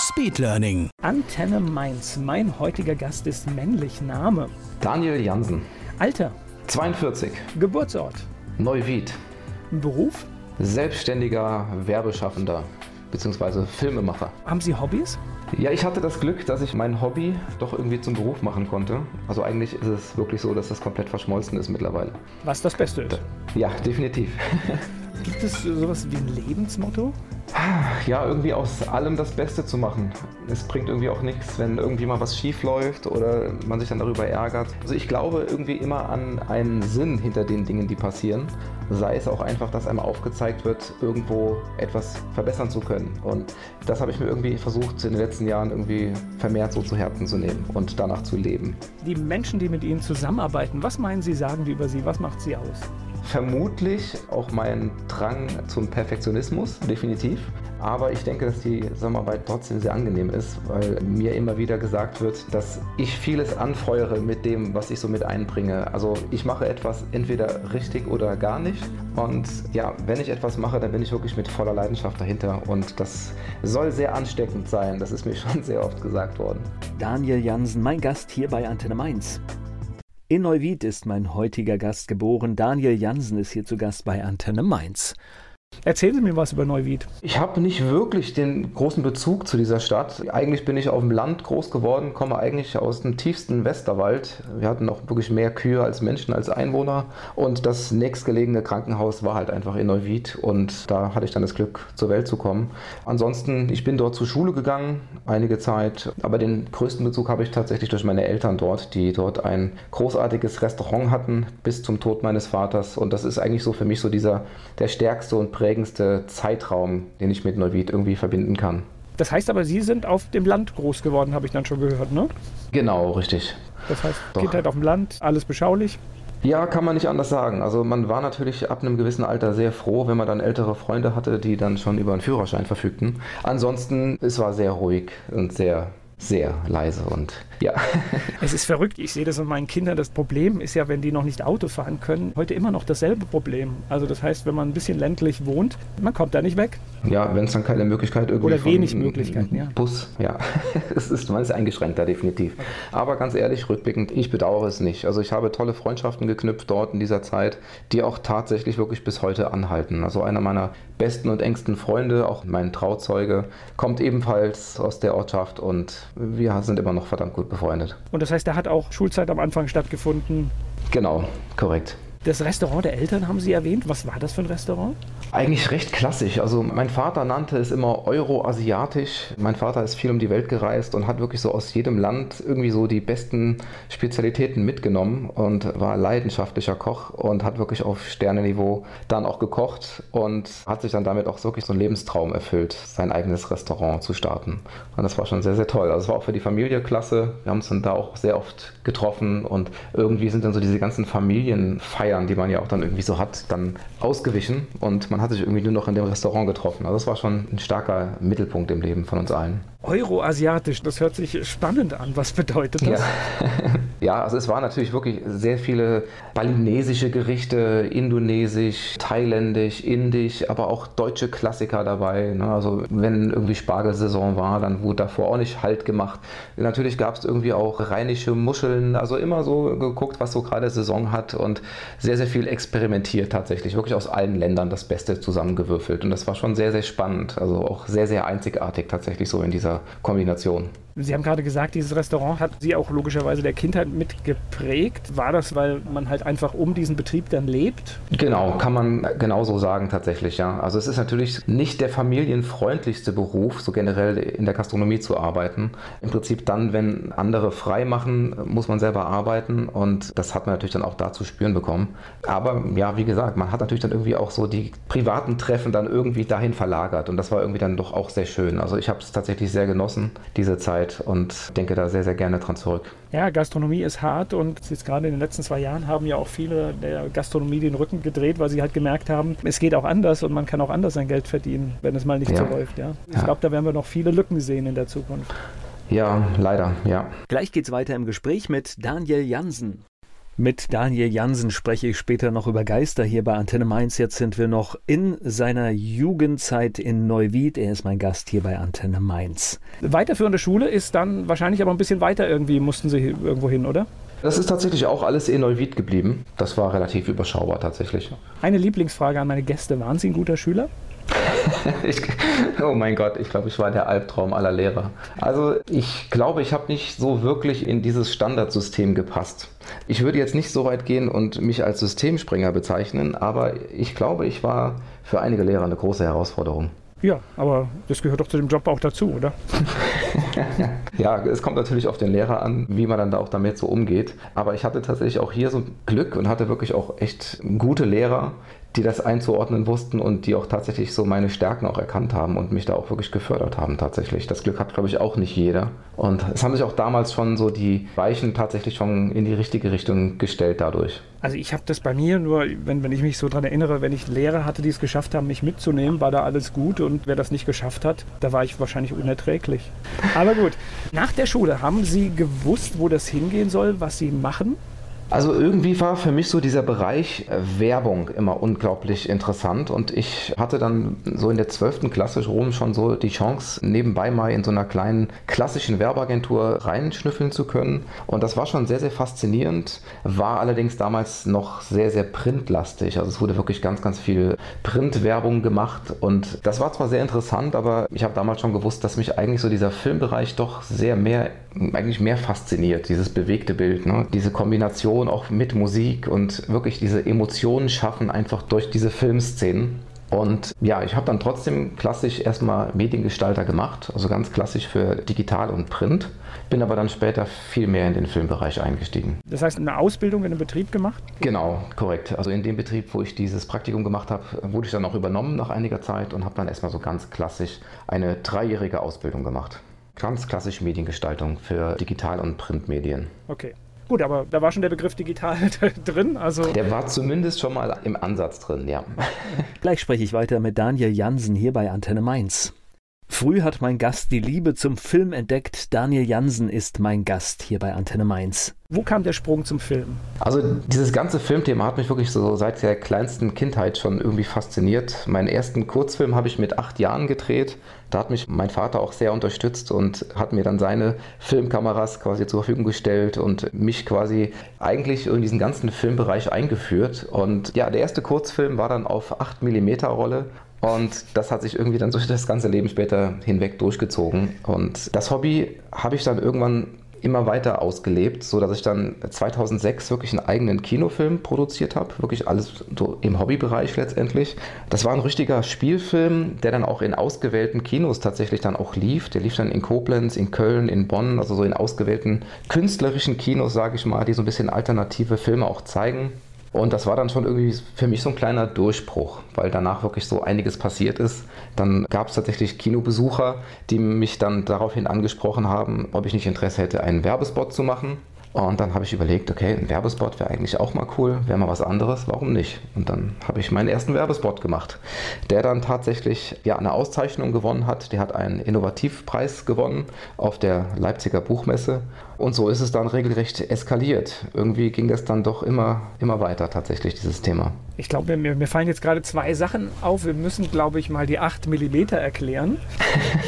Speed Learning. Antenne Mainz. Mein heutiger Gast ist männlich. Name. Daniel Jansen. Alter. 42. Geburtsort. Neuwied. Beruf. Selbstständiger Werbeschaffender bzw. Filmemacher. Haben Sie Hobbys? Ja, ich hatte das Glück, dass ich mein Hobby doch irgendwie zum Beruf machen konnte. Also eigentlich ist es wirklich so, dass das komplett verschmolzen ist mittlerweile. Was das Beste ist. Ja, definitiv. Gibt es sowas wie ein Lebensmotto? Ja, irgendwie aus allem das Beste zu machen. Es bringt irgendwie auch nichts, wenn irgendwie mal was schief läuft oder man sich dann darüber ärgert. Also ich glaube irgendwie immer an einen Sinn hinter den Dingen, die passieren. Sei es auch einfach, dass einem aufgezeigt wird, irgendwo etwas verbessern zu können. Und das habe ich mir irgendwie versucht, in den letzten Jahren irgendwie vermehrt so zu Herzen zu nehmen und danach zu leben. Die Menschen, die mit Ihnen zusammenarbeiten, was meinen Sie, sagen die über Sie? Was macht Sie aus? Vermutlich auch mein Drang zum Perfektionismus, definitiv. Aber ich denke, dass die Zusammenarbeit trotzdem sehr angenehm ist, weil mir immer wieder gesagt wird, dass ich vieles anfeuere mit dem, was ich so mit einbringe. Also ich mache etwas entweder richtig oder gar nicht. Und ja, wenn ich etwas mache, dann bin ich wirklich mit voller Leidenschaft dahinter. Und das soll sehr ansteckend sein. Das ist mir schon sehr oft gesagt worden. Daniel Jansen, mein Gast hier bei Antenne Mainz. In Neuwied ist mein heutiger Gast geboren. Daniel Jansen ist hier zu Gast bei Antenne Mainz. Erzählen Sie mir was über Neuwied. Ich habe nicht wirklich den großen Bezug zu dieser Stadt. Eigentlich bin ich auf dem Land groß geworden, komme eigentlich aus dem tiefsten Westerwald. Wir hatten noch wirklich mehr Kühe als Menschen, als Einwohner. Und das nächstgelegene Krankenhaus war halt einfach in Neuwied. Und da hatte ich dann das Glück, zur Welt zu kommen. Ansonsten, ich bin dort zur Schule gegangen, einige Zeit. Aber den größten Bezug habe ich tatsächlich durch meine Eltern dort, die dort ein großartiges Restaurant hatten bis zum Tod meines Vaters. Und das ist eigentlich so für mich so dieser der stärkste und prägendste Zeitraum, den ich mit Neuwied irgendwie verbinden kann. Das heißt aber, Sie sind auf dem Land groß geworden, habe ich dann schon gehört, ne? Genau, richtig. Das heißt, Doch. Kindheit auf dem Land, alles beschaulich. Ja, kann man nicht anders sagen. Also man war natürlich ab einem gewissen Alter sehr froh, wenn man dann ältere Freunde hatte, die dann schon über einen Führerschein verfügten. Ansonsten, es war sehr ruhig und sehr sehr leise und ja. Es ist verrückt, ich sehe das an meinen Kindern. Das Problem ist ja, wenn die noch nicht Auto fahren können, heute immer noch dasselbe Problem. Also das heißt, wenn man ein bisschen ländlich wohnt, man kommt da nicht weg. Ja, wenn es dann keine Möglichkeit irgendwie Oder wenig Möglichkeiten, ja. Bus, ja. es ist, man ist eingeschränkter, definitiv. Aber ganz ehrlich, rückblickend, ich bedauere es nicht. Also ich habe tolle Freundschaften geknüpft dort in dieser Zeit, die auch tatsächlich wirklich bis heute anhalten. Also einer meiner besten und engsten Freunde, auch mein Trauzeuge, kommt ebenfalls aus der Ortschaft und wir sind immer noch verdammt gut befreundet. Und das heißt, da hat auch Schulzeit am Anfang stattgefunden? Genau, korrekt. Das Restaurant der Eltern haben Sie erwähnt. Was war das für ein Restaurant? Eigentlich recht klassisch. Also mein Vater nannte es immer Euro-asiatisch. Mein Vater ist viel um die Welt gereist und hat wirklich so aus jedem Land irgendwie so die besten Spezialitäten mitgenommen und war leidenschaftlicher Koch und hat wirklich auf Sternenniveau dann auch gekocht und hat sich dann damit auch wirklich so einen Lebenstraum erfüllt, sein eigenes Restaurant zu starten. Und das war schon sehr, sehr toll. Also es war auch für die Familie klasse. Wir haben uns dann da auch sehr oft getroffen und irgendwie sind dann so diese ganzen Familienfeiern Feiern, die man ja auch dann irgendwie so hat, dann ausgewichen und man hat sich irgendwie nur noch in dem Restaurant getroffen. Also das war schon ein starker Mittelpunkt im Leben von uns allen. Euroasiatisch, das hört sich spannend an. Was bedeutet das? Ja. ja, also es waren natürlich wirklich sehr viele balinesische Gerichte, indonesisch, thailändisch, indisch, aber auch deutsche Klassiker dabei. Ne? Also wenn irgendwie Spargelsaison war, dann wurde davor auch nicht Halt gemacht. Natürlich gab es irgendwie auch rheinische Muscheln, also immer so geguckt, was so gerade Saison hat und sehr, sehr viel experimentiert tatsächlich. Wirklich aus allen Ländern das Beste zusammengewürfelt. Und das war schon sehr, sehr spannend. Also auch sehr, sehr einzigartig tatsächlich so in dieser dieser Kombination. Sie haben gerade gesagt, dieses Restaurant hat Sie auch logischerweise der Kindheit mitgeprägt. War das, weil man halt einfach um diesen Betrieb dann lebt? Genau, kann man genauso sagen tatsächlich, ja. Also es ist natürlich nicht der familienfreundlichste Beruf, so generell in der Gastronomie zu arbeiten. Im Prinzip dann, wenn andere frei machen, muss man selber arbeiten und das hat man natürlich dann auch da zu spüren bekommen. Aber ja, wie gesagt, man hat natürlich dann irgendwie auch so die privaten Treffen dann irgendwie dahin verlagert. Und das war irgendwie dann doch auch sehr schön. Also ich habe es tatsächlich sehr genossen, diese Zeit, und denke da sehr, sehr gerne dran zurück. Ja, Gastronomie ist hart und jetzt gerade in den letzten zwei Jahren haben ja auch viele der Gastronomie den Rücken gedreht, weil sie halt gemerkt haben, es geht auch anders und man kann auch anders sein Geld verdienen, wenn es mal nicht ja. so läuft. Ja? Ich ja. glaube, da werden wir noch viele Lücken sehen in der Zukunft. Ja, leider, ja. Gleich geht's weiter im Gespräch mit Daniel Jansen. Mit Daniel Jansen spreche ich später noch über Geister hier bei Antenne Mainz. Jetzt sind wir noch in seiner Jugendzeit in Neuwied. Er ist mein Gast hier bei Antenne Mainz. Weiterführende Schule ist dann wahrscheinlich aber ein bisschen weiter irgendwie, mussten Sie irgendwo hin, oder? Das ist tatsächlich auch alles in Neuwied geblieben. Das war relativ überschaubar tatsächlich. Eine Lieblingsfrage an meine Gäste. Waren Sie ein guter Schüler? ich, oh mein Gott, ich glaube, ich war der Albtraum aller Lehrer. Also ich glaube, ich habe nicht so wirklich in dieses Standardsystem gepasst. Ich würde jetzt nicht so weit gehen und mich als Systemspringer bezeichnen, aber ich glaube, ich war für einige Lehrer eine große Herausforderung. Ja, aber das gehört doch zu dem Job auch dazu, oder? ja, es kommt natürlich auf den Lehrer an, wie man dann da auch damit so umgeht. Aber ich hatte tatsächlich auch hier so Glück und hatte wirklich auch echt gute Lehrer, die das einzuordnen wussten und die auch tatsächlich so meine Stärken auch erkannt haben und mich da auch wirklich gefördert haben tatsächlich. Das Glück hat, glaube ich, auch nicht jeder. Und es haben sich auch damals schon so die Weichen tatsächlich schon in die richtige Richtung gestellt dadurch. Also ich habe das bei mir nur, wenn, wenn ich mich so daran erinnere, wenn ich Lehrer hatte, die es geschafft haben, mich mitzunehmen, war da alles gut und wer das nicht geschafft hat, da war ich wahrscheinlich unerträglich. Aber gut, nach der Schule haben Sie gewusst, wo das hingehen soll, was Sie machen? Also irgendwie war für mich so dieser Bereich äh, Werbung immer unglaublich interessant und ich hatte dann so in der 12. Klasse schon so die Chance, nebenbei mal in so einer kleinen klassischen Werbeagentur reinschnüffeln zu können und das war schon sehr, sehr faszinierend, war allerdings damals noch sehr, sehr printlastig. Also es wurde wirklich ganz, ganz viel Printwerbung gemacht und das war zwar sehr interessant, aber ich habe damals schon gewusst, dass mich eigentlich so dieser Filmbereich doch sehr mehr, eigentlich mehr fasziniert, dieses bewegte Bild, ne? diese Kombination Kombination auch mit Musik und wirklich diese Emotionen schaffen einfach durch diese Filmszenen. Und ja, ich habe dann trotzdem klassisch erstmal Mediengestalter gemacht, also ganz klassisch für Digital und Print, bin aber dann später viel mehr in den Filmbereich eingestiegen. Das heißt, eine Ausbildung in einem Betrieb gemacht? Genau, korrekt. Also in dem Betrieb, wo ich dieses Praktikum gemacht habe, wurde ich dann auch übernommen nach einiger Zeit und habe dann erstmal so ganz klassisch eine dreijährige Ausbildung gemacht. Ganz klassisch Mediengestaltung für Digital- und Printmedien. Okay. Gut, aber da war schon der Begriff digital drin. Also der war zumindest schon mal im Ansatz drin, ja. Gleich spreche ich weiter mit Daniel Jansen hier bei Antenne Mainz. Früh hat mein Gast die Liebe zum Film entdeckt. Daniel Jansen ist mein Gast hier bei Antenne Mainz. Wo kam der Sprung zum Film? Also dieses ganze Filmthema hat mich wirklich so seit der kleinsten Kindheit schon irgendwie fasziniert. Meinen ersten Kurzfilm habe ich mit acht Jahren gedreht. Da hat mich mein Vater auch sehr unterstützt und hat mir dann seine Filmkameras quasi zur Verfügung gestellt und mich quasi eigentlich in diesen ganzen Filmbereich eingeführt. Und ja, der erste Kurzfilm war dann auf 8 mm Rolle und das hat sich irgendwie dann durch das ganze Leben später hinweg durchgezogen. Und das Hobby habe ich dann irgendwann immer weiter ausgelebt, so dass ich dann 2006 wirklich einen eigenen Kinofilm produziert habe, wirklich alles im Hobbybereich letztendlich. Das war ein richtiger Spielfilm, der dann auch in ausgewählten Kinos tatsächlich dann auch lief. Der lief dann in Koblenz, in Köln, in Bonn, also so in ausgewählten künstlerischen Kinos, sage ich mal, die so ein bisschen alternative Filme auch zeigen. Und das war dann schon irgendwie für mich so ein kleiner Durchbruch, weil danach wirklich so einiges passiert ist. Dann gab es tatsächlich Kinobesucher, die mich dann daraufhin angesprochen haben, ob ich nicht Interesse hätte, einen Werbespot zu machen. Und dann habe ich überlegt, okay, ein Werbespot wäre eigentlich auch mal cool, wäre mal was anderes, warum nicht? Und dann habe ich meinen ersten Werbespot gemacht, der dann tatsächlich ja eine Auszeichnung gewonnen hat. Der hat einen Innovativpreis gewonnen auf der Leipziger Buchmesse und so ist es dann regelrecht eskaliert. Irgendwie ging das dann doch immer, immer weiter tatsächlich, dieses Thema. Ich glaube, mir, mir fallen jetzt gerade zwei Sachen auf. Wir müssen, glaube ich, mal die 8 mm erklären.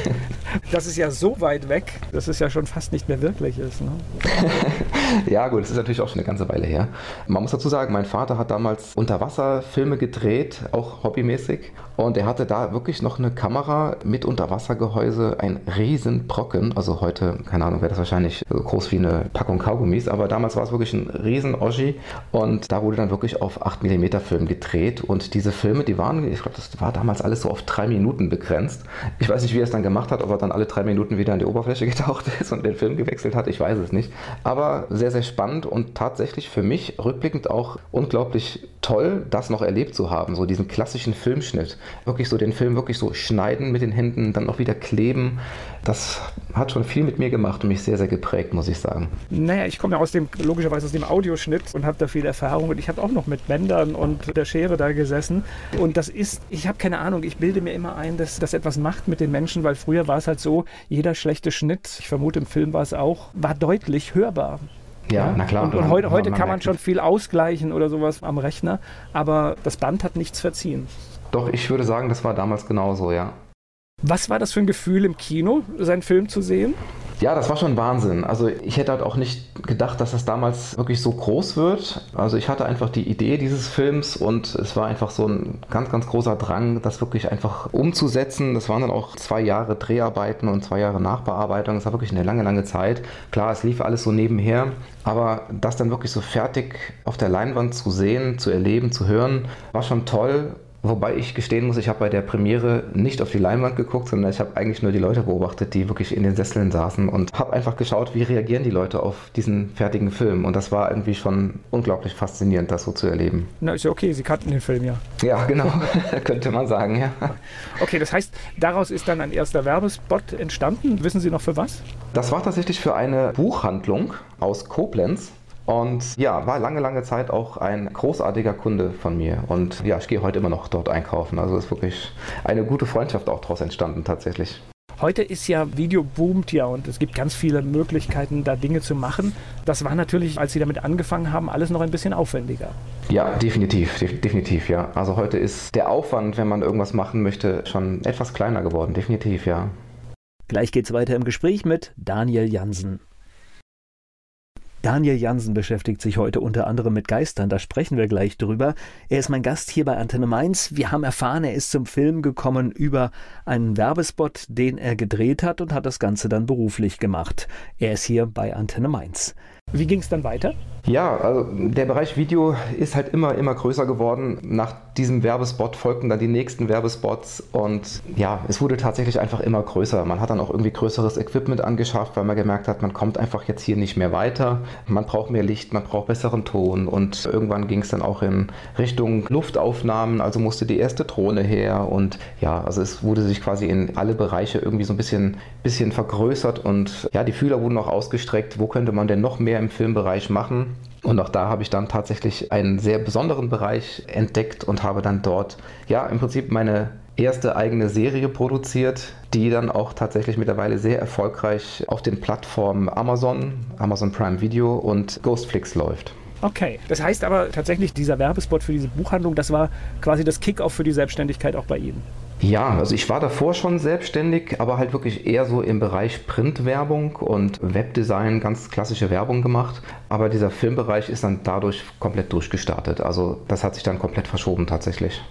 das ist ja so weit weg, dass es ja schon fast nicht mehr wirklich ist. Ne? ja, gut, das ist natürlich auch schon eine ganze Weile her. Man muss dazu sagen, mein Vater hat damals Unterwasserfilme gedreht, auch hobbymäßig. Und er hatte da wirklich noch eine Kamera mit Unterwassergehäuse, ein Riesenbrocken. Also heute, keine Ahnung, wäre das wahrscheinlich so groß wie eine Packung Kaugummis, aber damals war es wirklich ein riesen Oschi und da wurde dann wirklich auf 8 mm Film gedreht und diese Filme, die waren, ich glaube, das war damals alles so auf drei Minuten begrenzt. Ich weiß nicht, wie er es dann gemacht hat, ob er dann alle drei Minuten wieder an die Oberfläche getaucht ist und den Film gewechselt hat, ich weiß es nicht. Aber sehr, sehr spannend und tatsächlich für mich rückblickend auch unglaublich toll, das noch erlebt zu haben. So diesen klassischen Filmschnitt. Wirklich so den Film wirklich so schneiden mit den Händen, dann auch wieder kleben. Das hat schon viel mit mir gemacht und mich sehr, sehr geprägt, muss ich sagen. Naja, ich komme ja aus dem, logischerweise aus dem Audioschnitt und habe da viel Erfahrung und ich habe auch noch mit Bändern und der Schere da gesessen. Und das ist, ich habe keine Ahnung, ich bilde mir immer ein, dass das etwas macht mit den Menschen, weil früher war es halt so, jeder schlechte Schnitt, ich vermute im Film war es auch, war deutlich hörbar. Ja, ja, na klar. Und, und heute, heute man kann man schon viel ausgleichen oder sowas am Rechner, aber das Band hat nichts verziehen. Doch, ich würde sagen, das war damals genauso, ja. Was war das für ein Gefühl im Kino, seinen Film zu sehen? Ja, das war schon Wahnsinn. Also ich hätte halt auch nicht gedacht, dass das damals wirklich so groß wird. Also ich hatte einfach die Idee dieses Films und es war einfach so ein ganz, ganz großer Drang, das wirklich einfach umzusetzen. Das waren dann auch zwei Jahre Dreharbeiten und zwei Jahre Nachbearbeitung. Das war wirklich eine lange, lange Zeit. Klar, es lief alles so nebenher, aber das dann wirklich so fertig auf der Leinwand zu sehen, zu erleben, zu hören, war schon toll. Wobei ich gestehen muss, ich habe bei der Premiere nicht auf die Leinwand geguckt, sondern ich habe eigentlich nur die Leute beobachtet, die wirklich in den Sesseln saßen und habe einfach geschaut, wie reagieren die Leute auf diesen fertigen Film. Und das war irgendwie schon unglaublich faszinierend, das so zu erleben. Na, ist ja okay, Sie kannten den Film ja. Ja, genau, könnte man sagen, ja. Okay, das heißt, daraus ist dann ein erster Werbespot entstanden. Wissen Sie noch für was? Das war tatsächlich für eine Buchhandlung aus Koblenz. Und ja, war lange, lange Zeit auch ein großartiger Kunde von mir. Und ja, ich gehe heute immer noch dort einkaufen. Also ist wirklich eine gute Freundschaft auch daraus entstanden tatsächlich. Heute ist ja Video boomt ja und es gibt ganz viele Möglichkeiten, da Dinge zu machen. Das war natürlich, als Sie damit angefangen haben, alles noch ein bisschen aufwendiger. Ja, definitiv, definitiv, ja. Also heute ist der Aufwand, wenn man irgendwas machen möchte, schon etwas kleiner geworden, definitiv, ja. Gleich geht's weiter im Gespräch mit Daniel Jansen. Daniel Jansen beschäftigt sich heute unter anderem mit Geistern, da sprechen wir gleich drüber. Er ist mein Gast hier bei Antenne Mainz. Wir haben erfahren, er ist zum Film gekommen über einen Werbespot, den er gedreht hat und hat das Ganze dann beruflich gemacht. Er ist hier bei Antenne Mainz. Wie ging es dann weiter? Ja, also der Bereich Video ist halt immer, immer größer geworden. Nach diesem Werbespot folgten dann die nächsten Werbespots und ja, es wurde tatsächlich einfach immer größer. Man hat dann auch irgendwie größeres Equipment angeschafft, weil man gemerkt hat, man kommt einfach jetzt hier nicht mehr weiter. Man braucht mehr Licht, man braucht besseren Ton und irgendwann ging es dann auch in Richtung Luftaufnahmen, also musste die erste Drohne her und ja, also es wurde sich quasi in alle Bereiche irgendwie so ein bisschen, bisschen vergrößert und ja, die Fühler wurden auch ausgestreckt. Wo könnte man denn noch mehr im Filmbereich machen? Und auch da habe ich dann tatsächlich einen sehr besonderen Bereich entdeckt und habe dann dort ja im Prinzip meine erste eigene Serie produziert, die dann auch tatsächlich mittlerweile sehr erfolgreich auf den Plattformen Amazon, Amazon Prime Video und Ghostflix läuft. Okay, das heißt aber tatsächlich, dieser Werbespot für diese Buchhandlung, das war quasi das Kickoff für die Selbstständigkeit auch bei Ihnen. Ja, also ich war davor schon selbstständig, aber halt wirklich eher so im Bereich Printwerbung und Webdesign, ganz klassische Werbung gemacht. Aber dieser Filmbereich ist dann dadurch komplett durchgestartet. Also das hat sich dann komplett verschoben tatsächlich.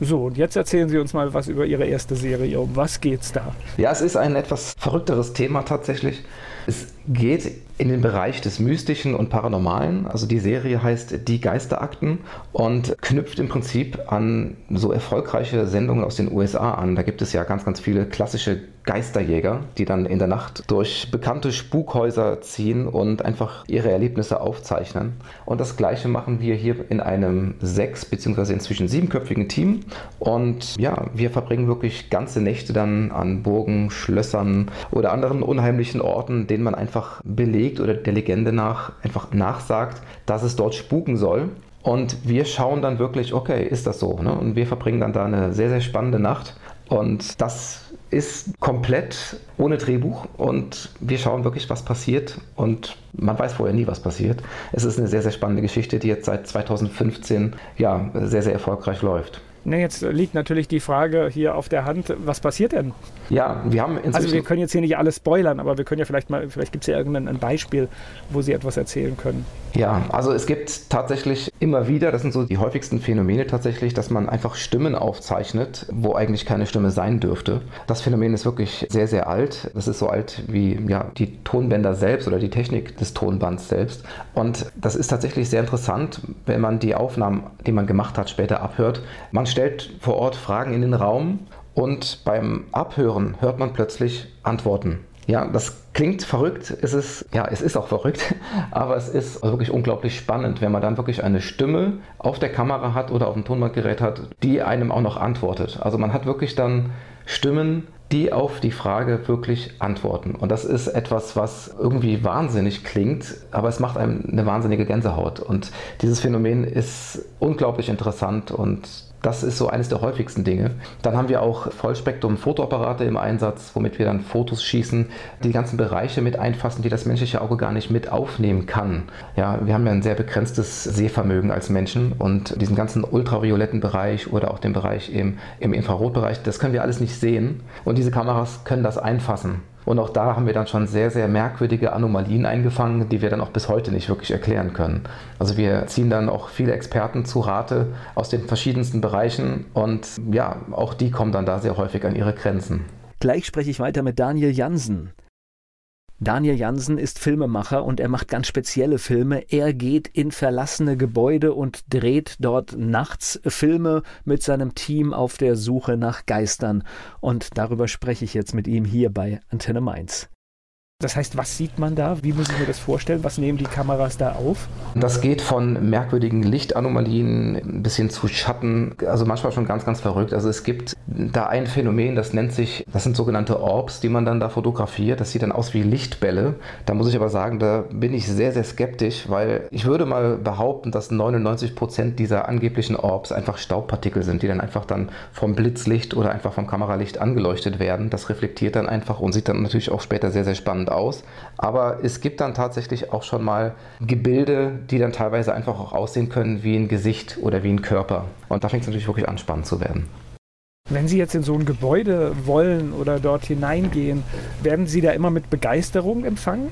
So, und jetzt erzählen Sie uns mal was über Ihre erste Serie. Um was geht's da? Ja, es ist ein etwas verrückteres Thema tatsächlich. Es geht in den Bereich des Mystischen und Paranormalen. Also die Serie heißt Die Geisterakten und knüpft im Prinzip an so erfolgreiche Sendungen aus den USA an. Da gibt es ja ganz, ganz viele klassische Geisterjäger, die dann in der Nacht durch bekannte Spukhäuser ziehen und einfach ihre Erlebnisse aufzeichnen. Und das gleiche machen wir hier in einem sechs- bzw. inzwischen siebenköpfigen Team. Und ja, wir verbringen wirklich ganze Nächte dann an Burgen, Schlössern oder anderen unheimlichen Orten, denen man einfach belegt oder der Legende nach einfach nachsagt, dass es dort spuken soll. Und wir schauen dann wirklich, okay, ist das so? Ne? Und wir verbringen dann da eine sehr, sehr spannende Nacht. Und das ist komplett ohne Drehbuch und wir schauen wirklich, was passiert und man weiß vorher nie, was passiert. Es ist eine sehr, sehr spannende Geschichte, die jetzt seit 2015 ja, sehr, sehr erfolgreich läuft. Ne, jetzt liegt natürlich die Frage hier auf der Hand, was passiert denn? Ja, wir haben. Also wir können jetzt hier nicht alles spoilern, aber wir können ja vielleicht mal, vielleicht gibt es ja irgendein Beispiel, wo Sie etwas erzählen können. Ja, also es gibt tatsächlich immer wieder, das sind so die häufigsten Phänomene tatsächlich, dass man einfach Stimmen aufzeichnet, wo eigentlich keine Stimme sein dürfte. Das Phänomen ist wirklich sehr, sehr alt. Das ist so alt wie ja, die Tonbänder selbst oder die Technik des Tonbands selbst. Und das ist tatsächlich sehr interessant, wenn man die Aufnahmen, die man gemacht hat, später abhört. Man stellt vor Ort Fragen in den Raum und beim Abhören hört man plötzlich Antworten. Ja, das klingt verrückt. Es ist, ja, es ist auch verrückt, aber es ist wirklich unglaublich spannend, wenn man dann wirklich eine Stimme auf der Kamera hat oder auf dem Tonbandgerät hat, die einem auch noch antwortet. Also man hat wirklich dann Stimmen, die auf die Frage wirklich antworten. Und das ist etwas, was irgendwie wahnsinnig klingt, aber es macht einem eine wahnsinnige Gänsehaut. Und dieses Phänomen ist unglaublich interessant und das ist so eines der häufigsten Dinge. Dann haben wir auch Vollspektrum-Fotoapparate im Einsatz, womit wir dann Fotos schießen, die ganzen Bereiche mit einfassen, die das menschliche Auge gar nicht mit aufnehmen kann. Ja, wir haben ja ein sehr begrenztes Sehvermögen als Menschen und diesen ganzen ultravioletten Bereich oder auch den Bereich im, im Infrarotbereich, das können wir alles nicht sehen. Und diese Kameras können das einfassen. Und auch da haben wir dann schon sehr, sehr merkwürdige Anomalien eingefangen, die wir dann auch bis heute nicht wirklich erklären können. Also wir ziehen dann auch viele Experten zu Rate aus den verschiedensten Bereichen und ja, auch die kommen dann da sehr häufig an ihre Grenzen. Gleich spreche ich weiter mit Daniel Jansen. Daniel Jansen ist Filmemacher und er macht ganz spezielle Filme. Er geht in verlassene Gebäude und dreht dort nachts Filme mit seinem Team auf der Suche nach Geistern. Und darüber spreche ich jetzt mit ihm hier bei Antenne Mainz. Das heißt, was sieht man da? Wie muss ich mir das vorstellen? Was nehmen die Kameras da auf? Das geht von merkwürdigen Lichtanomalien bis hin zu Schatten. Also manchmal schon ganz, ganz verrückt. Also es gibt da ein Phänomen, das nennt sich, das sind sogenannte Orbs, die man dann da fotografiert. Das sieht dann aus wie Lichtbälle. Da muss ich aber sagen, da bin ich sehr, sehr skeptisch, weil ich würde mal behaupten, dass 99 Prozent dieser angeblichen Orbs einfach Staubpartikel sind, die dann einfach dann vom Blitzlicht oder einfach vom Kameralicht angeleuchtet werden. Das reflektiert dann einfach und sieht dann natürlich auch später sehr, sehr spannend spannend aus. Aber es gibt dann tatsächlich auch schon mal Gebilde, die dann teilweise einfach auch aussehen können wie ein Gesicht oder wie ein Körper. Und da fängt es natürlich wirklich an, spannend zu werden. Wenn Sie jetzt in so ein Gebäude wollen oder dort hineingehen, werden Sie da immer mit Begeisterung empfangen?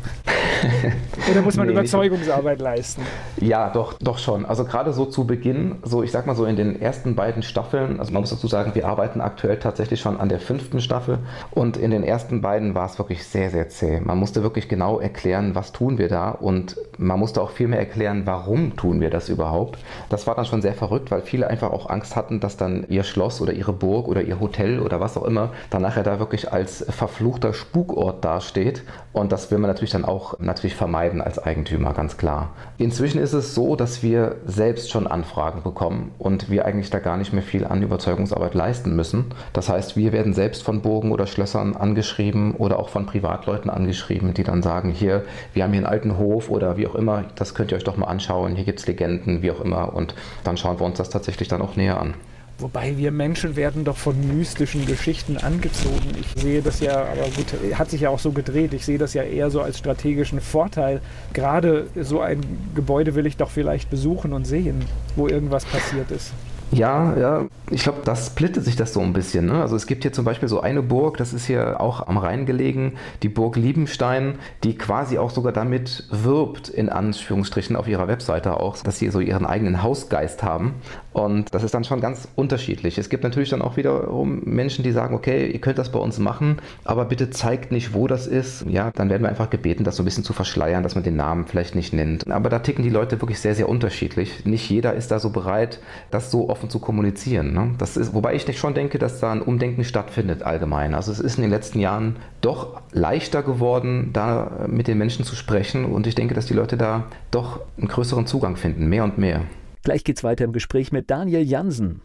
Oder muss man nee, Überzeugungsarbeit leisten? Ja, doch, doch schon. Also gerade so zu Beginn, so ich sag mal so in den ersten beiden Staffeln, also man muss dazu sagen, wir arbeiten aktuell tatsächlich schon an der fünften Staffel und in den ersten beiden war es wirklich sehr, sehr zäh. Man musste wirklich genau erklären, was tun wir da und man musste auch viel mehr erklären, warum tun wir das überhaupt. Das war dann schon sehr verrückt, weil viele einfach auch Angst hatten, dass dann ihr Schloss oder ihre Burg oder ihr Hotel oder was auch immer dann nachher da wirklich als verfluchter Spukort dasteht und das will man natürlich dann auch natürlich vermeiden als Eigentümer, ganz klar. Inzwischen ist es so, dass wir selbst schon Anfragen bekommen und wir eigentlich da gar nicht mehr viel an Überzeugungsarbeit leisten müssen. Das heißt, wir werden selbst von Burgen oder Schlössern angeschrieben oder auch von Privatleuten angeschrieben, die dann sagen, hier, wir haben hier einen alten Hof oder wie auch immer, das könnt ihr euch doch mal anschauen, hier gibt es Legenden, wie auch immer und dann schauen wir uns das tatsächlich dann auch näher an. Wobei wir Menschen werden doch von mystischen Geschichten angezogen. Ich sehe das ja, aber gut, hat sich ja auch so gedreht. Ich sehe das ja eher so als strategischen Vorteil. Gerade so ein Gebäude will ich doch vielleicht besuchen und sehen, wo irgendwas passiert ist. Ja, ja, ich glaube, da splittet sich das so ein bisschen. Ne? Also es gibt hier zum Beispiel so eine Burg, das ist hier auch am Rhein gelegen, die Burg Liebenstein, die quasi auch sogar damit wirbt, in Anführungsstrichen auf ihrer Webseite auch, dass sie so ihren eigenen Hausgeist haben. Und das ist dann schon ganz unterschiedlich. Es gibt natürlich dann auch wiederum Menschen, die sagen, okay, ihr könnt das bei uns machen, aber bitte zeigt nicht, wo das ist. Ja, dann werden wir einfach gebeten, das so ein bisschen zu verschleiern, dass man den Namen vielleicht nicht nennt. Aber da ticken die Leute wirklich sehr, sehr unterschiedlich. Nicht jeder ist da so bereit, das so offen zu kommunizieren. Ne? Das ist, wobei ich schon denke, dass da ein Umdenken stattfindet allgemein. Also es ist in den letzten Jahren doch leichter geworden, da mit den Menschen zu sprechen und ich denke, dass die Leute da doch einen größeren Zugang finden, mehr und mehr. Gleich geht's weiter im Gespräch mit Daniel Jansen.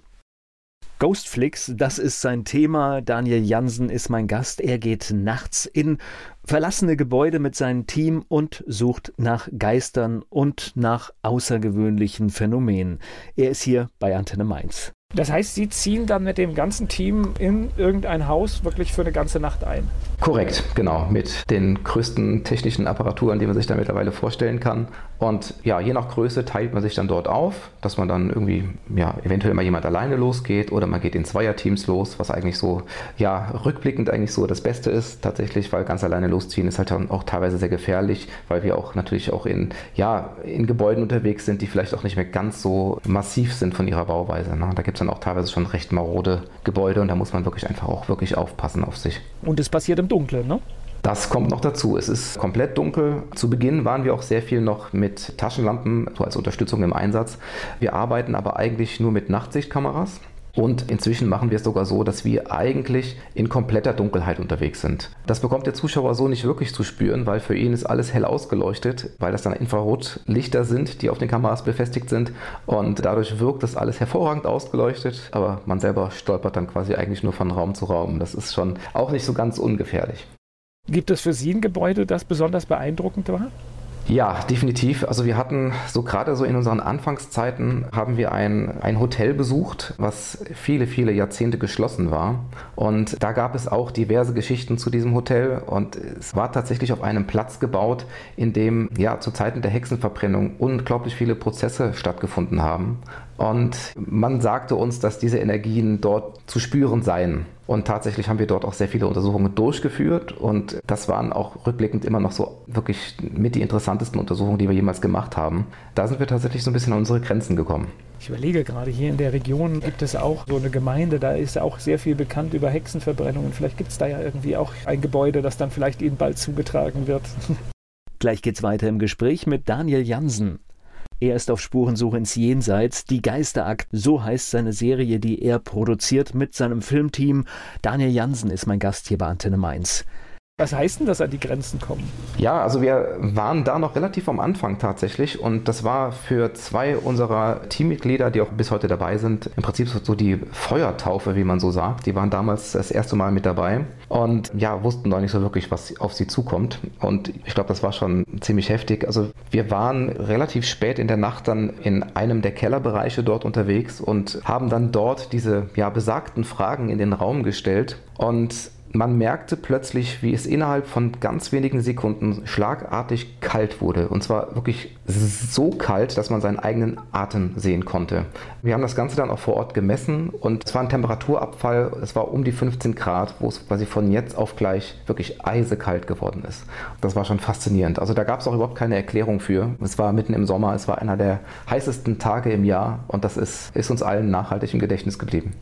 Ghostflix, das ist sein Thema. Daniel Jansen ist mein Gast. Er geht nachts in verlassene Gebäude mit seinem Team und sucht nach Geistern und nach außergewöhnlichen Phänomenen. Er ist hier bei Antenne Mainz. Das heißt, Sie ziehen dann mit dem ganzen Team in irgendein Haus wirklich für eine ganze Nacht ein? Korrekt, genau. Mit den größten technischen Apparaturen, die man sich da mittlerweile vorstellen kann. Und ja, je nach Größe teilt man sich dann dort auf, dass man dann irgendwie, ja, eventuell mal jemand alleine losgeht oder man geht in Zweierteams los, was eigentlich so, ja, rückblickend eigentlich so das Beste ist, tatsächlich, weil ganz alleine losziehen ist halt dann auch teilweise sehr gefährlich, weil wir auch natürlich auch in, ja, in Gebäuden unterwegs sind, die vielleicht auch nicht mehr ganz so massiv sind von ihrer Bauweise. Ne? Da gibt es dann auch teilweise schon recht marode Gebäude und da muss man wirklich einfach auch wirklich aufpassen auf sich. Und es passiert im Dunkeln, ne? Das kommt noch dazu. Es ist komplett dunkel. Zu Beginn waren wir auch sehr viel noch mit Taschenlampen so als Unterstützung im Einsatz. Wir arbeiten aber eigentlich nur mit Nachtsichtkameras. Und inzwischen machen wir es sogar so, dass wir eigentlich in kompletter Dunkelheit unterwegs sind. Das bekommt der Zuschauer so nicht wirklich zu spüren, weil für ihn ist alles hell ausgeleuchtet, weil das dann Infrarotlichter sind, die auf den Kameras befestigt sind. Und dadurch wirkt das alles hervorragend ausgeleuchtet, aber man selber stolpert dann quasi eigentlich nur von Raum zu Raum. Das ist schon auch nicht so ganz ungefährlich. Gibt es für Sie ein Gebäude, das besonders beeindruckend war? Ja, definitiv. Also wir hatten so gerade so in unseren Anfangszeiten haben wir ein, ein Hotel besucht, was viele, viele Jahrzehnte geschlossen war. Und da gab es auch diverse Geschichten zu diesem Hotel. Und es war tatsächlich auf einem Platz gebaut, in dem ja zu Zeiten der Hexenverbrennung unglaublich viele Prozesse stattgefunden haben. Und man sagte uns, dass diese Energien dort zu spüren seien. Und tatsächlich haben wir dort auch sehr viele Untersuchungen durchgeführt. Und das waren auch rückblickend immer noch so wirklich mit die interessantesten Untersuchungen, die wir jemals gemacht haben. Da sind wir tatsächlich so ein bisschen an unsere Grenzen gekommen. Ich überlege gerade, hier in der Region gibt es auch so eine Gemeinde, da ist auch sehr viel bekannt über Hexenverbrennungen. Vielleicht gibt es da ja irgendwie auch ein Gebäude, das dann vielleicht Ihnen bald zugetragen wird. Gleich geht's weiter im Gespräch mit Daniel Jansen. Er ist auf Spurensuche ins Jenseits. Die Geisterakt, so heißt seine Serie, die er produziert mit seinem Filmteam. Daniel Jansen ist mein Gast hier bei Antenne Mainz. Was heißt denn das an die Grenzen kommen? Ja, also wir waren da noch relativ am Anfang tatsächlich und das war für zwei unserer Teammitglieder, die auch bis heute dabei sind, im Prinzip so die Feuertaufe, wie man so sagt. Die waren damals das erste Mal mit dabei und ja, wussten noch nicht so wirklich, was auf sie zukommt. Und ich glaube, das war schon ziemlich heftig. Also wir waren relativ spät in der Nacht dann in einem der Kellerbereiche dort unterwegs und haben dann dort diese ja besagten Fragen in den Raum gestellt und man merkte plötzlich, wie es innerhalb von ganz wenigen Sekunden schlagartig kalt wurde. Und zwar wirklich so kalt, dass man seinen eigenen Atem sehen konnte. Wir haben das Ganze dann auch vor Ort gemessen und es war ein Temperaturabfall, es war um die 15 Grad, wo es quasi von jetzt auf gleich wirklich eisekalt geworden ist. Das war schon faszinierend. Also da gab es auch überhaupt keine Erklärung für. Es war mitten im Sommer, es war einer der heißesten Tage im Jahr und das ist, ist uns allen nachhaltig im Gedächtnis geblieben.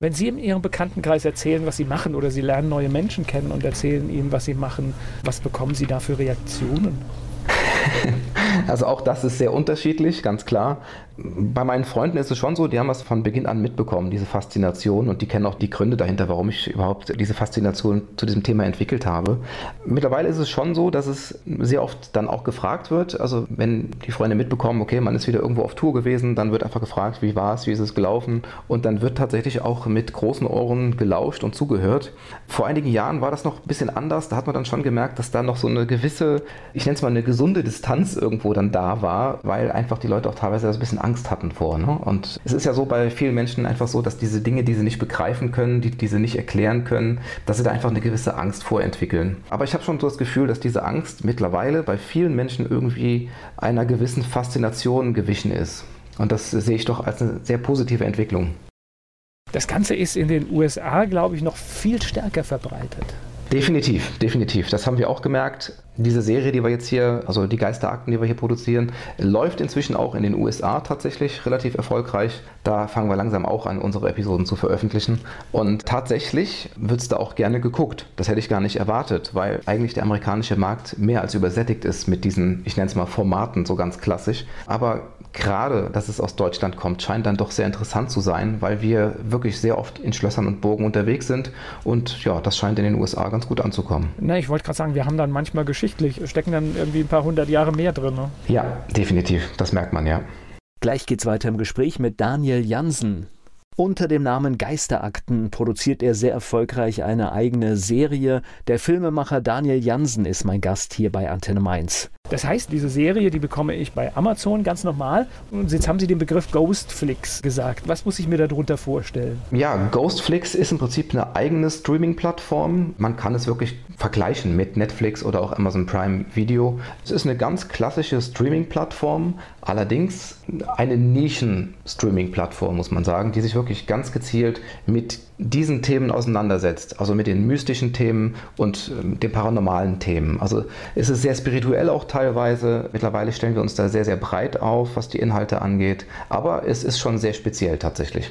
Wenn Sie in Ihrem Bekanntenkreis erzählen, was Sie machen oder Sie lernen neue Menschen kennen und erzählen ihnen, was Sie machen, was bekommen Sie da für Reaktionen? Also auch das ist sehr unterschiedlich, ganz klar. Bei meinen Freunden ist es schon so, die haben das von Beginn an mitbekommen, diese Faszination und die kennen auch die Gründe dahinter, warum ich überhaupt diese Faszination zu diesem Thema entwickelt habe. Mittlerweile ist es schon so, dass es sehr oft dann auch gefragt wird, also wenn die Freunde mitbekommen, okay, man ist wieder irgendwo auf Tour gewesen, dann wird einfach gefragt, wie war es, wie ist es gelaufen und dann wird tatsächlich auch mit großen Ohren gelauscht und zugehört. Vor einigen Jahren war das noch ein bisschen anders, da hat man dann schon gemerkt, dass da noch so eine gewisse, ich nenne es mal eine gesunde Distanz irgendwo dann da war, weil einfach die Leute auch teilweise ein bisschen Angst hatten vor. Ne? Und es ist ja so bei vielen Menschen einfach so, dass diese Dinge, die sie nicht begreifen können, die, die sie nicht erklären können, dass sie da einfach eine gewisse Angst vorentwickeln. Aber ich habe schon so das Gefühl, dass diese Angst mittlerweile bei vielen Menschen irgendwie einer gewissen Faszination gewichen ist. Und das sehe ich doch als eine sehr positive Entwicklung. Das Ganze ist in den USA, glaube ich, noch viel stärker verbreitet. Definitiv, definitiv. Das haben wir auch gemerkt. Diese Serie, die wir jetzt hier, also die Geisterakten, die wir hier produzieren, läuft inzwischen auch in den USA tatsächlich relativ erfolgreich. Da fangen wir langsam auch an, unsere Episoden zu veröffentlichen. Und tatsächlich wird es da auch gerne geguckt. Das hätte ich gar nicht erwartet, weil eigentlich der amerikanische Markt mehr als übersättigt ist mit diesen, ich nenne es mal Formaten, so ganz klassisch. Aber gerade, dass es aus Deutschland kommt, scheint dann doch sehr interessant zu sein, weil wir wirklich sehr oft in Schlössern und Burgen unterwegs sind und ja, das scheint in den USA ganz gut anzukommen. Na, ich wollte gerade sagen, wir haben dann manchmal geschichtlich, stecken dann irgendwie ein paar hundert Jahre mehr drin. Ne? Ja, definitiv, das merkt man ja. Gleich geht's weiter im Gespräch mit Daniel Jansen. Unter dem Namen Geisterakten produziert er sehr erfolgreich eine eigene Serie. Der Filmemacher Daniel Jansen ist mein Gast hier bei Antenne Mainz. Das heißt, diese Serie, die bekomme ich bei Amazon ganz normal. Und jetzt haben Sie den Begriff Ghostflix gesagt. Was muss ich mir darunter vorstellen? Ja, Ghostflix ist im Prinzip eine eigene Streaming-Plattform. Man kann es wirklich vergleichen mit Netflix oder auch Amazon Prime Video. Es ist eine ganz klassische Streaming-Plattform, allerdings eine Nischen-Streaming-Plattform, muss man sagen, die sich wirklich ganz gezielt mit diesen Themen auseinandersetzt, also mit den mystischen Themen und äh, den paranormalen Themen. Also es ist sehr spirituell auch teilweise. Mittlerweile stellen wir uns da sehr, sehr breit auf, was die Inhalte angeht, aber es ist schon sehr speziell tatsächlich.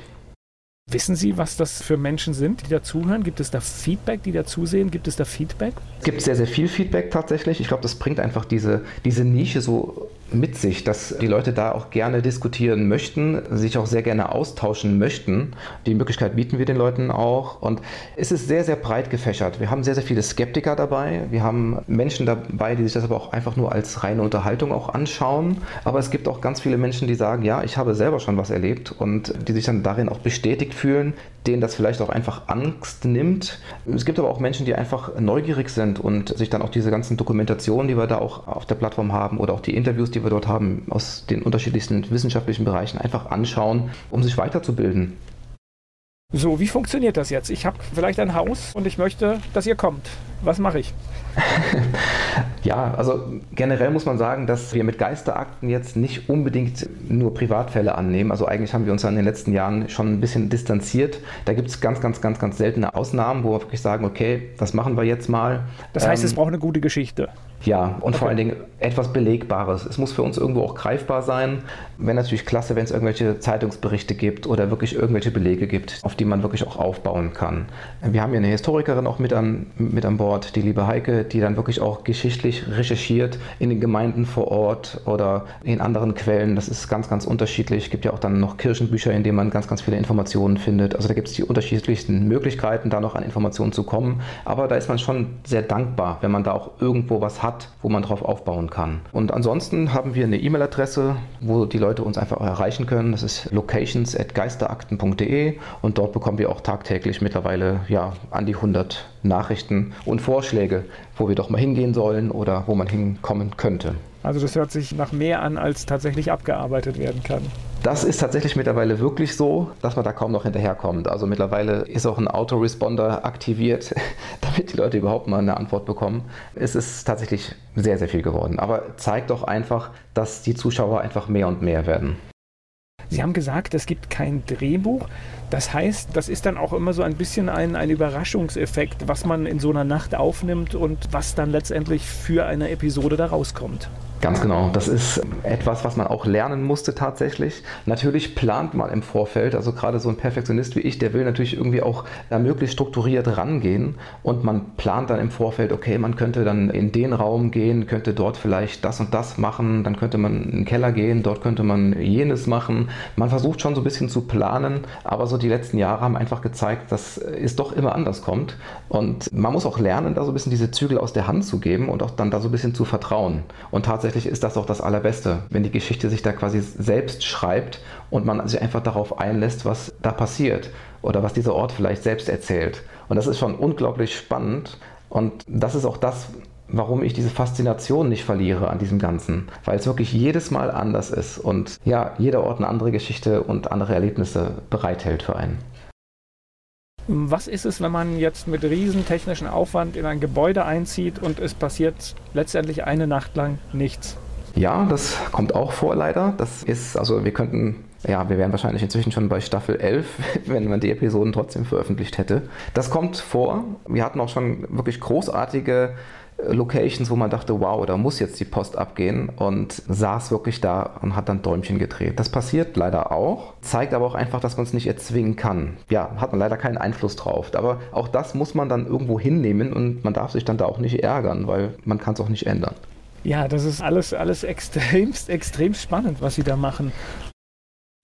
Wissen Sie, was das für Menschen sind, die da zuhören? Gibt es da Feedback, die da zusehen? Gibt es da Feedback? Es gibt sehr, sehr viel Feedback tatsächlich. Ich glaube, das bringt einfach diese, diese Nische so mit sich, dass die Leute da auch gerne diskutieren möchten, sich auch sehr gerne austauschen möchten. Die Möglichkeit bieten wir den Leuten auch. Und es ist sehr, sehr breit gefächert. Wir haben sehr, sehr viele Skeptiker dabei. Wir haben Menschen dabei, die sich das aber auch einfach nur als reine Unterhaltung auch anschauen. Aber es gibt auch ganz viele Menschen, die sagen, ja, ich habe selber schon was erlebt und die sich dann darin auch bestätigt fühlen, denen das vielleicht auch einfach Angst nimmt. Es gibt aber auch Menschen, die einfach neugierig sind und sich dann auch diese ganzen Dokumentationen, die wir da auch auf der Plattform haben oder auch die Interviews, die wir dort haben, aus den unterschiedlichsten wissenschaftlichen Bereichen einfach anschauen, um sich weiterzubilden. So, wie funktioniert das jetzt? Ich habe vielleicht ein Haus und ich möchte, dass ihr kommt. Was mache ich? ja, also generell muss man sagen, dass wir mit Geisterakten jetzt nicht unbedingt nur Privatfälle annehmen. Also eigentlich haben wir uns in den letzten Jahren schon ein bisschen distanziert. Da gibt es ganz, ganz, ganz, ganz seltene Ausnahmen, wo wir wirklich sagen, okay, das machen wir jetzt mal. Das heißt, ähm, es braucht eine gute Geschichte. Ja, und okay. vor allen Dingen etwas Belegbares. Es muss für uns irgendwo auch greifbar sein. Wäre natürlich klasse, wenn es irgendwelche Zeitungsberichte gibt oder wirklich irgendwelche Belege gibt, auf die man wirklich auch aufbauen kann. Wir haben hier eine Historikerin auch mit an, mit an Bord, die liebe Heike, die dann wirklich auch geschichtlich recherchiert in den Gemeinden vor Ort oder in anderen Quellen. Das ist ganz, ganz unterschiedlich. Es gibt ja auch dann noch Kirchenbücher, in denen man ganz, ganz viele Informationen findet. Also da gibt es die unterschiedlichsten Möglichkeiten, da noch an Informationen zu kommen. Aber da ist man schon sehr dankbar, wenn man da auch irgendwo was hat hat, wo man drauf aufbauen kann. Und ansonsten haben wir eine E-Mail-Adresse, wo die Leute uns einfach erreichen können. Das ist locations.geisterakten.de und dort bekommen wir auch tagtäglich mittlerweile ja, an die 100 Nachrichten und Vorschläge, wo wir doch mal hingehen sollen oder wo man hinkommen könnte. Also das hört sich nach mehr an, als tatsächlich abgearbeitet werden kann. Das ist tatsächlich mittlerweile wirklich so, dass man da kaum noch hinterherkommt. Also mittlerweile ist auch ein Autoresponder aktiviert, damit die Leute überhaupt mal eine Antwort bekommen. Es ist tatsächlich sehr, sehr viel geworden. Aber zeigt doch einfach, dass die Zuschauer einfach mehr und mehr werden. Sie haben gesagt, es gibt kein Drehbuch. Das heißt, das ist dann auch immer so ein bisschen ein, ein Überraschungseffekt, was man in so einer Nacht aufnimmt und was dann letztendlich für eine Episode da rauskommt. Ganz genau. Das ist etwas, was man auch lernen musste tatsächlich. Natürlich plant man im Vorfeld, also gerade so ein Perfektionist wie ich, der will natürlich irgendwie auch da möglichst strukturiert rangehen und man plant dann im Vorfeld, okay, man könnte dann in den Raum gehen, könnte dort vielleicht das und das machen, dann könnte man in den Keller gehen, dort könnte man jenes machen. Man versucht schon so ein bisschen zu planen, aber so die letzten Jahre haben einfach gezeigt, dass es doch immer anders kommt und man muss auch lernen, da so ein bisschen diese Zügel aus der Hand zu geben und auch dann da so ein bisschen zu vertrauen und tatsächlich tatsächlich ist das auch das Allerbeste, wenn die Geschichte sich da quasi selbst schreibt und man sich einfach darauf einlässt, was da passiert oder was dieser Ort vielleicht selbst erzählt. Und das ist schon unglaublich spannend und das ist auch das, warum ich diese Faszination nicht verliere an diesem Ganzen, weil es wirklich jedes Mal anders ist und ja, jeder Ort eine andere Geschichte und andere Erlebnisse bereithält für einen. Was ist es, wenn man jetzt mit riesen technischen Aufwand in ein Gebäude einzieht und es passiert letztendlich eine Nacht lang nichts? Ja, das kommt auch vor leider. Das ist, also wir könnten, ja, wir wären wahrscheinlich inzwischen schon bei Staffel 11, wenn man die Episoden trotzdem veröffentlicht hätte. Das kommt vor. Wir hatten auch schon wirklich großartige Locations, wo man dachte, wow, da muss jetzt die Post abgehen und saß wirklich da und hat dann Däumchen gedreht. Das passiert leider auch, zeigt aber auch einfach, dass man es nicht erzwingen kann. Ja, hat man leider keinen Einfluss drauf. Aber auch das muss man dann irgendwo hinnehmen und man darf sich dann da auch nicht ärgern, weil man kann es auch nicht ändern. Ja, das ist alles, alles extremst, extrem spannend, was Sie da machen.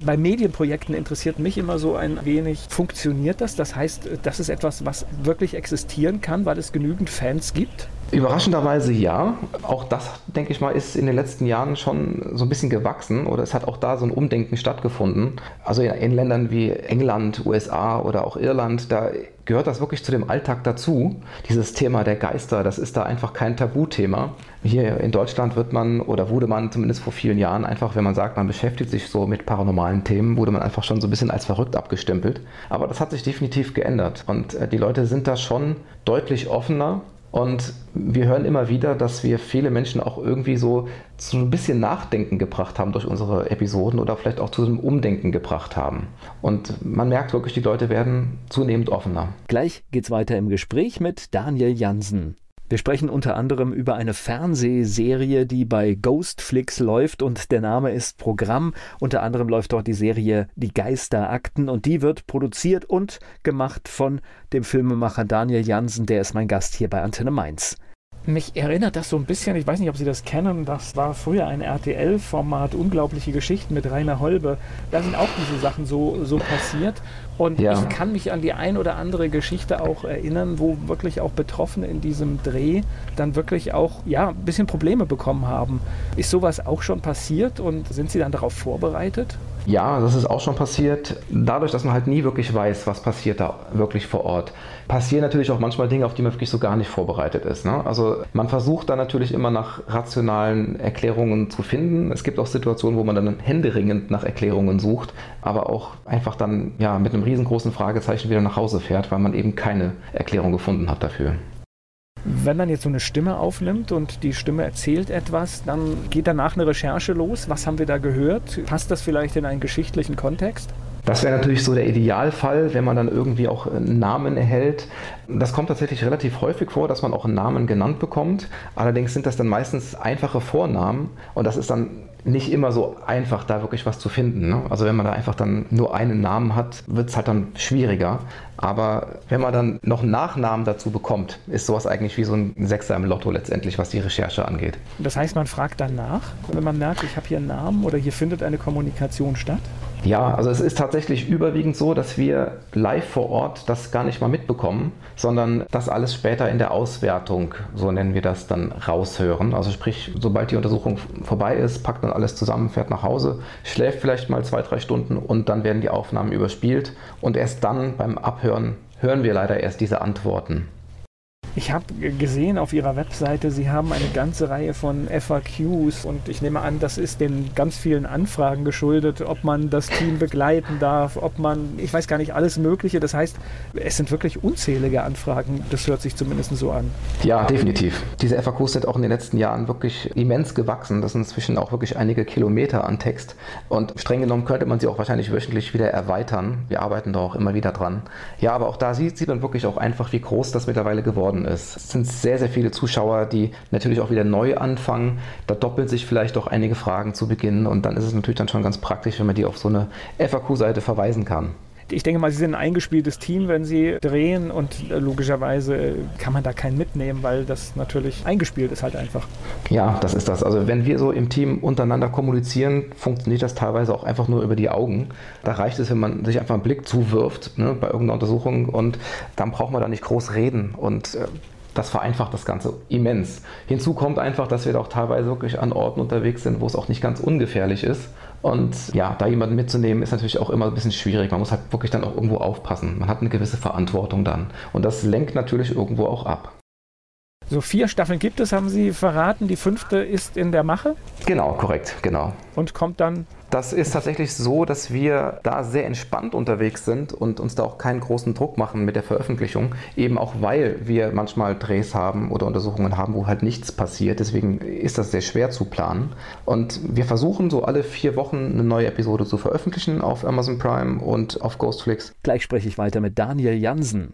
Bei Medienprojekten interessiert mich immer so ein wenig, funktioniert das? Das heißt, das ist etwas, was wirklich existieren kann, weil es genügend Fans gibt? Überraschenderweise ja. Auch das, denke ich mal, ist in den letzten Jahren schon so ein bisschen gewachsen oder es hat auch da so ein Umdenken stattgefunden. Also in Ländern wie England, USA oder auch Irland, da gehört das wirklich zu dem Alltag dazu. Dieses Thema der Geister, das ist da einfach kein Tabuthema. Hier in Deutschland wird man oder wurde man zumindest vor vielen Jahren einfach, wenn man sagt, man beschäftigt sich so mit paranormalen Themen, wurde man einfach schon so ein bisschen als verrückt abgestempelt. Aber das hat sich definitiv geändert und äh, die Leute sind da schon deutlich offener und wir hören immer wieder, dass wir viele Menschen auch irgendwie so zu ein bisschen Nachdenken gebracht haben durch unsere Episoden oder vielleicht auch zu einem Umdenken gebracht haben. Und man merkt wirklich, die Leute werden zunehmend offener. Gleich geht's weiter im Gespräch mit Daniel Jansen. Wir sprechen unter anderem über eine Fernsehserie, die bei Ghostflix läuft und der Name ist Programm. Unter anderem läuft dort die Serie Die Geisterakten und die wird produziert und gemacht von dem Filmemacher Daniel Jansen, der ist mein Gast hier bei Antenne Mainz. Mich erinnert das so ein bisschen, ich weiß nicht, ob Sie das kennen, das war früher ein RTL-Format, unglaubliche Geschichten mit Rainer Holbe. Da sind auch diese Sachen so, so passiert. Und ja. ich kann mich an die ein oder andere Geschichte auch erinnern, wo wirklich auch Betroffene in diesem Dreh dann wirklich auch ja, ein bisschen Probleme bekommen haben. Ist sowas auch schon passiert und sind Sie dann darauf vorbereitet? Ja, das ist auch schon passiert. Dadurch, dass man halt nie wirklich weiß, was passiert da wirklich vor Ort, passieren natürlich auch manchmal Dinge, auf die man wirklich so gar nicht vorbereitet ist. Ne? Also man versucht da natürlich immer nach rationalen Erklärungen zu finden. Es gibt auch Situationen, wo man dann händeringend nach Erklärungen sucht, aber auch einfach dann ja mit einem riesengroßen Fragezeichen wieder nach Hause fährt, weil man eben keine Erklärung gefunden hat dafür. Wenn man jetzt so eine Stimme aufnimmt und die Stimme erzählt etwas, dann geht danach eine Recherche los. Was haben wir da gehört? Passt das vielleicht in einen geschichtlichen Kontext? Das wäre natürlich so der Idealfall, wenn man dann irgendwie auch einen Namen erhält. Das kommt tatsächlich relativ häufig vor, dass man auch einen Namen genannt bekommt. Allerdings sind das dann meistens einfache Vornamen und das ist dann nicht immer so einfach, da wirklich was zu finden. Ne? Also wenn man da einfach dann nur einen Namen hat, wird es halt dann schwieriger. Aber wenn man dann noch einen Nachnamen dazu bekommt, ist sowas eigentlich wie so ein Sechser im Lotto letztendlich, was die Recherche angeht. Das heißt, man fragt dann nach, wenn man merkt, ich habe hier einen Namen oder hier findet eine Kommunikation statt? Ja, also es ist tatsächlich überwiegend so, dass wir live vor Ort das gar nicht mal mitbekommen, sondern das alles später in der Auswertung, so nennen wir das, dann raushören. Also sprich, sobald die Untersuchung vorbei ist, packt man alles zusammen, fährt nach Hause, schläft vielleicht mal zwei, drei Stunden und dann werden die Aufnahmen überspielt und erst dann beim Abhören hören wir leider erst diese Antworten. Ich habe gesehen auf Ihrer Webseite, Sie haben eine ganze Reihe von FAQs und ich nehme an, das ist den ganz vielen Anfragen geschuldet, ob man das Team begleiten darf, ob man, ich weiß gar nicht, alles Mögliche. Das heißt, es sind wirklich unzählige Anfragen. Das hört sich zumindest so an. Ja, definitiv. Diese FAQs sind auch in den letzten Jahren wirklich immens gewachsen. Das sind inzwischen auch wirklich einige Kilometer an Text. Und streng genommen könnte man sie auch wahrscheinlich wöchentlich wieder erweitern. Wir arbeiten da auch immer wieder dran. Ja, aber auch da sieht, sieht man wirklich auch einfach, wie groß das mittlerweile geworden geworden ist. Es sind sehr, sehr viele Zuschauer, die natürlich auch wieder neu anfangen. Da doppeln sich vielleicht auch einige Fragen zu Beginn und dann ist es natürlich dann schon ganz praktisch, wenn man die auf so eine FAQ-Seite verweisen kann ich denke mal, Sie sind ein eingespieltes Team, wenn Sie drehen und äh, logischerweise kann man da keinen mitnehmen, weil das natürlich eingespielt ist halt einfach. Ja, das ist das. Also wenn wir so im Team untereinander kommunizieren, funktioniert das teilweise auch einfach nur über die Augen. Da reicht es, wenn man sich einfach einen Blick zuwirft ne, bei irgendeiner Untersuchung und dann braucht man da nicht groß reden und äh, das vereinfacht das Ganze immens. Hinzu kommt einfach, dass wir da auch teilweise wirklich an Orten unterwegs sind, wo es auch nicht ganz ungefährlich ist. Und ja, da jemanden mitzunehmen, ist natürlich auch immer ein bisschen schwierig. Man muss halt wirklich dann auch irgendwo aufpassen. Man hat eine gewisse Verantwortung dann. Und das lenkt natürlich irgendwo auch ab. So vier Staffeln gibt es, haben Sie verraten. Die fünfte ist in der Mache? Genau, korrekt, genau. Und kommt dann das ist tatsächlich so, dass wir da sehr entspannt unterwegs sind und uns da auch keinen großen Druck machen mit der Veröffentlichung, eben auch weil wir manchmal Drehs haben oder Untersuchungen haben, wo halt nichts passiert. Deswegen ist das sehr schwer zu planen. Und wir versuchen so alle vier Wochen eine neue Episode zu veröffentlichen auf Amazon Prime und auf Ghostflix. Gleich spreche ich weiter mit Daniel Jansen.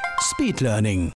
Speed Learning.